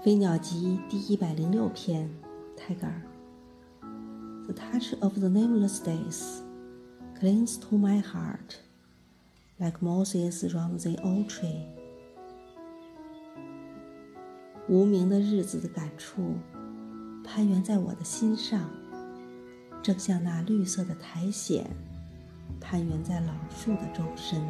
《飞鸟集》第一百零六篇，泰戈尔。The touch of the nameless days clings to my heart, like mosses round the old tree. 无名的日子的感触，攀援在我的心上，正像那绿色的苔藓，攀援在老树的周身。